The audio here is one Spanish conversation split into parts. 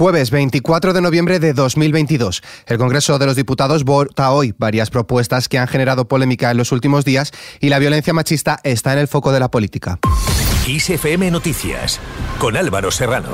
Jueves 24 de noviembre de 2022. El Congreso de los Diputados vota hoy varias propuestas que han generado polémica en los últimos días y la violencia machista está en el foco de la política. ISFM Noticias con Álvaro Serrano.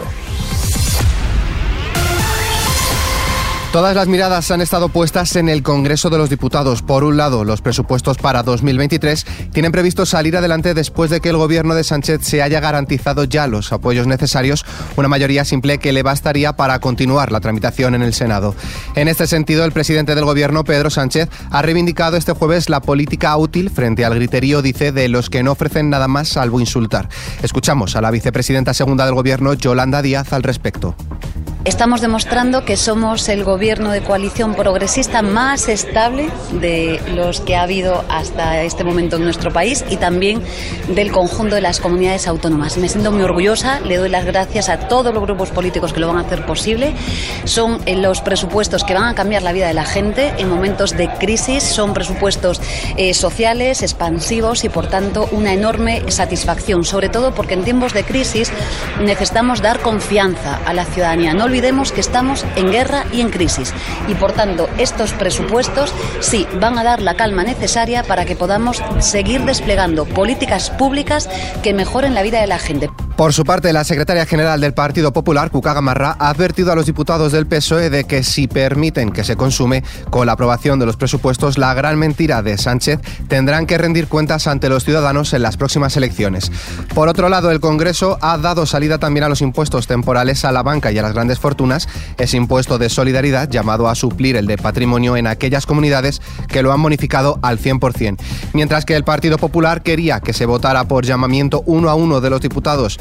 Todas las miradas han estado puestas en el Congreso de los Diputados. Por un lado, los presupuestos para 2023 tienen previsto salir adelante después de que el gobierno de Sánchez se haya garantizado ya los apoyos necesarios, una mayoría simple que le bastaría para continuar la tramitación en el Senado. En este sentido, el presidente del gobierno, Pedro Sánchez, ha reivindicado este jueves la política útil frente al griterío, dice, de los que no ofrecen nada más salvo insultar. Escuchamos a la vicepresidenta segunda del gobierno, Yolanda Díaz, al respecto. Estamos demostrando que somos el gobierno de coalición progresista más estable de los que ha habido hasta este momento en nuestro país y también del conjunto de las comunidades autónomas. Me siento muy orgullosa, le doy las gracias a todos los grupos políticos que lo van a hacer posible. Son eh, los presupuestos que van a cambiar la vida de la gente en momentos de crisis, son presupuestos eh, sociales, expansivos y por tanto una enorme satisfacción, sobre todo porque en tiempos de crisis necesitamos dar confianza a la ciudadanía. No olvidemos que estamos en guerra y en crisis y por tanto estos presupuestos sí van a dar la calma necesaria para que podamos seguir desplegando políticas públicas que mejoren la vida de la gente. Por su parte, la secretaria general del Partido Popular, Cuca Gamarra, ha advertido a los diputados del PSOE de que si permiten que se consume con la aprobación de los presupuestos la gran mentira de Sánchez, tendrán que rendir cuentas ante los ciudadanos en las próximas elecciones. Por otro lado, el Congreso ha dado salida también a los impuestos temporales a la banca y a las grandes fortunas, ese impuesto de solidaridad llamado a suplir el de patrimonio en aquellas comunidades que lo han bonificado al 100%. Mientras que el Partido Popular quería que se votara por llamamiento uno a uno de los diputados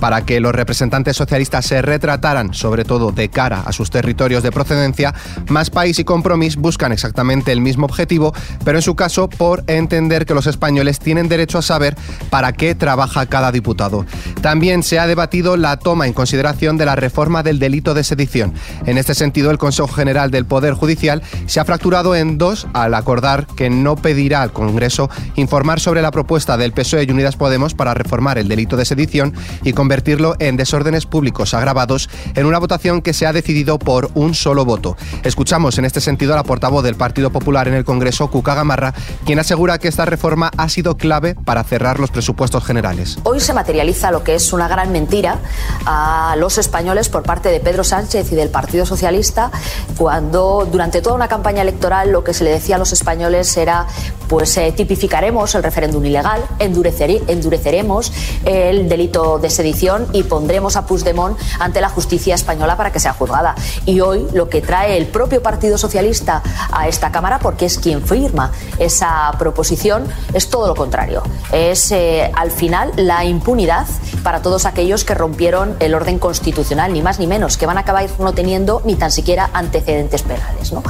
para que los representantes socialistas se retrataran, sobre todo de cara a sus territorios de procedencia, Más País y Compromís buscan exactamente el mismo objetivo, pero en su caso por entender que los españoles tienen derecho a saber para qué trabaja cada diputado. También se ha debatido la toma en consideración de la reforma del delito de sedición. En este sentido, el Consejo General del Poder Judicial se ha fracturado en dos al acordar que no pedirá al Congreso informar sobre la propuesta del PSOE y Unidas Podemos para reformar el delito de sedición y convertirlo en desórdenes públicos agravados en una votación que se ha decidido por un solo voto. Escuchamos en este sentido a la portavoz del Partido Popular en el Congreso, Cuca Gamarra, quien asegura que esta reforma ha sido clave para cerrar los presupuestos generales. Hoy se materializa lo que es una gran mentira a los españoles por parte de Pedro Sánchez y del Partido Socialista cuando durante toda una campaña electoral lo que se le decía a los españoles era pues eh, tipificaremos el referéndum ilegal, endureceremos el delito de sedición y pondremos a Puigdemont ante la justicia española para que sea juzgada. Y hoy lo que trae el propio Partido Socialista a esta Cámara, porque es quien firma esa proposición, es todo lo contrario. Es eh, al final la impunidad para todos aquellos que rompieron el orden constitucional, ni más ni menos, que van a acabar no teniendo ni tan siquiera antecedentes penales. ¿no?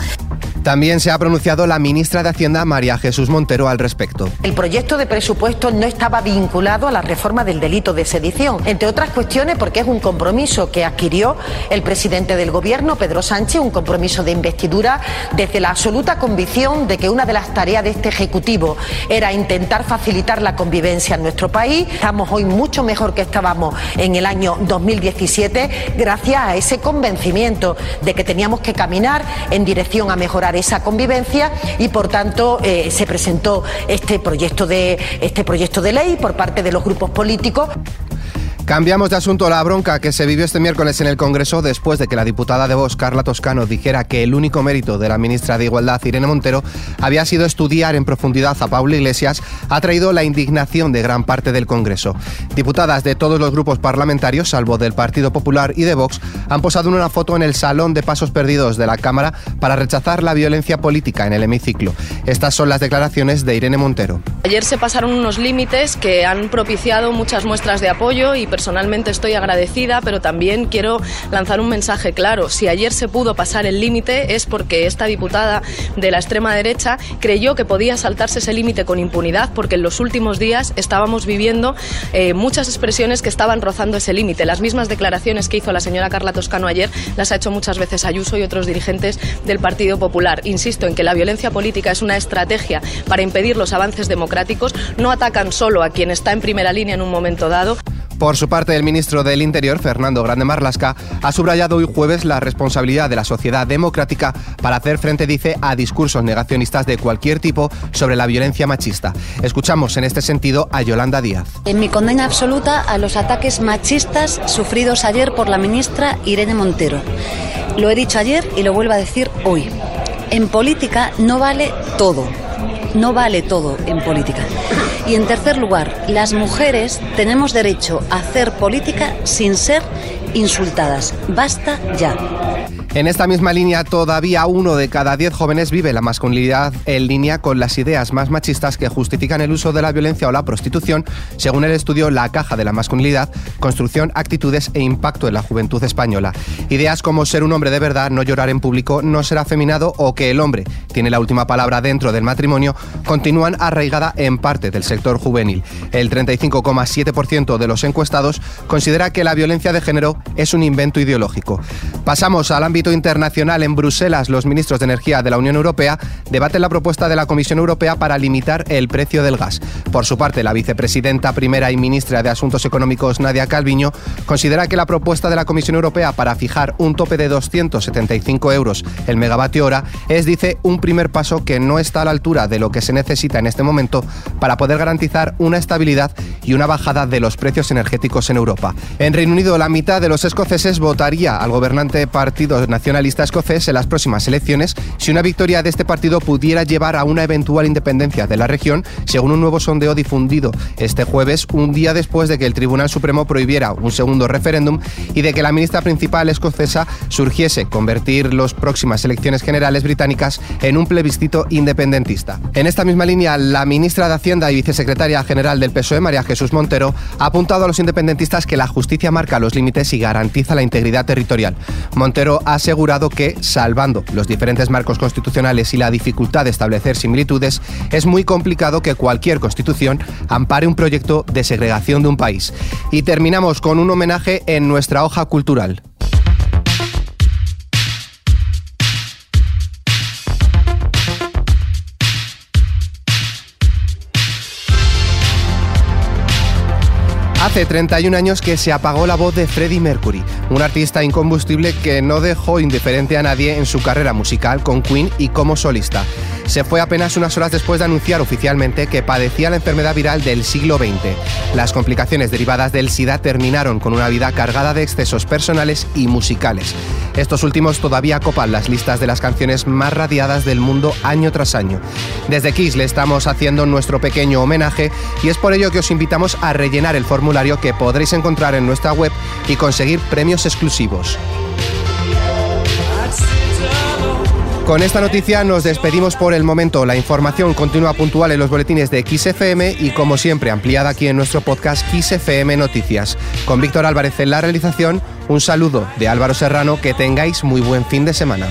También se ha pronunciado la ministra de Hacienda, María Jesús Montero, al respecto. El proyecto de presupuesto no estaba vinculado a la reforma del delito de sedición, entre otras cuestiones porque es un compromiso que adquirió el presidente del Gobierno, Pedro Sánchez, un compromiso de investidura desde la absoluta convicción de que una de las tareas de este Ejecutivo era intentar facilitar la convivencia en nuestro país. Estamos hoy mucho mejor que estábamos en el año 2017 gracias a ese convencimiento de que teníamos que caminar en dirección a mejorar esa convivencia y por tanto eh, se presentó este proyecto de este proyecto de ley por parte de los grupos políticos. Cambiamos de asunto la bronca que se vivió este miércoles en el Congreso después de que la diputada de Vox, Carla Toscano, dijera que el único mérito de la ministra de Igualdad, Irene Montero, había sido estudiar en profundidad a Pablo Iglesias, ha traído la indignación de gran parte del Congreso. Diputadas de todos los grupos parlamentarios, salvo del Partido Popular y de Vox, han posado una foto en el Salón de Pasos Perdidos de la Cámara para rechazar la violencia política en el hemiciclo. Estas son las declaraciones de Irene Montero. Ayer se pasaron unos límites que han propiciado muchas muestras de apoyo y personalmente estoy agradecida, pero también quiero lanzar un mensaje claro. Si ayer se pudo pasar el límite es porque esta diputada de la extrema derecha creyó que podía saltarse ese límite con impunidad, porque en los últimos días estábamos viviendo eh, muchas expresiones que estaban rozando ese límite. Las mismas declaraciones que hizo la señora Carla Toscano ayer las ha hecho muchas veces Ayuso y otros dirigentes del Partido Popular. Insisto en que la violencia política es una estrategia para impedir los avances democráticos. No atacan solo a quien está en primera línea en un momento dado. Por su parte, el ministro del Interior, Fernando Grande Marlasca, ha subrayado hoy jueves la responsabilidad de la sociedad democrática para hacer frente, dice, a discursos negacionistas de cualquier tipo sobre la violencia machista. Escuchamos en este sentido a Yolanda Díaz. En mi condena absoluta a los ataques machistas sufridos ayer por la ministra Irene Montero. Lo he dicho ayer y lo vuelvo a decir hoy. En política no vale todo. No vale todo en política. Y en tercer lugar, las mujeres tenemos derecho a hacer política sin ser insultadas. Basta ya. En esta misma línea, todavía uno de cada diez jóvenes vive la masculinidad en línea con las ideas más machistas que justifican el uso de la violencia o la prostitución, según el estudio La Caja de la Masculinidad, Construcción, Actitudes e Impacto en la Juventud Española. Ideas como ser un hombre de verdad, no llorar en público, no ser afeminado o que el hombre tiene la última palabra dentro del matrimonio continúan arraigada en parte del sector juvenil. El 35,7% de los encuestados considera que la violencia de género es un invento ideológico. Pasamos al ámbito internacional, en Bruselas, los ministros de Energía de la Unión Europea debaten la propuesta de la Comisión Europea para limitar el precio del gas. Por su parte, la vicepresidenta primera y ministra de Asuntos Económicos, Nadia Calviño, considera que la propuesta de la Comisión Europea para fijar un tope de 275 euros el megavatio hora es, dice, un primer paso que no está a la altura de lo que se necesita en este momento para poder garantizar una estabilidad y una bajada de los precios energéticos en Europa. En Reino Unido, la mitad de los escoceses votaría al gobernante Nacionalista escocés en las próximas elecciones si una victoria de este partido pudiera llevar a una eventual independencia de la región, según un nuevo sondeo difundido este jueves, un día después de que el Tribunal Supremo prohibiera un segundo referéndum y de que la ministra principal escocesa surgiese convertir las próximas elecciones generales británicas en un plebiscito independentista. En esta misma línea, la ministra de Hacienda y vicesecretaria general del PSOE, María Jesús Montero, ha apuntado a los independentistas que la justicia marca los límites y garantiza la integridad territorial. Montero ha asegurado que, salvando los diferentes marcos constitucionales y la dificultad de establecer similitudes, es muy complicado que cualquier constitución ampare un proyecto de segregación de un país. Y terminamos con un homenaje en nuestra hoja cultural. Hace 31 años que se apagó la voz de Freddie Mercury, un artista incombustible que no dejó indiferente a nadie en su carrera musical con Queen y como solista. Se fue apenas unas horas después de anunciar oficialmente que padecía la enfermedad viral del siglo XX. Las complicaciones derivadas del SIDA terminaron con una vida cargada de excesos personales y musicales. Estos últimos todavía copan las listas de las canciones más radiadas del mundo año tras año. Desde Kiss le estamos haciendo nuestro pequeño homenaje y es por ello que os invitamos a rellenar el formulario que podréis encontrar en nuestra web y conseguir premios exclusivos. Con esta noticia nos despedimos por el momento. La información continúa puntual en los boletines de XFM y como siempre ampliada aquí en nuestro podcast XFM Noticias. Con Víctor Álvarez en la realización, un saludo de Álvaro Serrano, que tengáis muy buen fin de semana.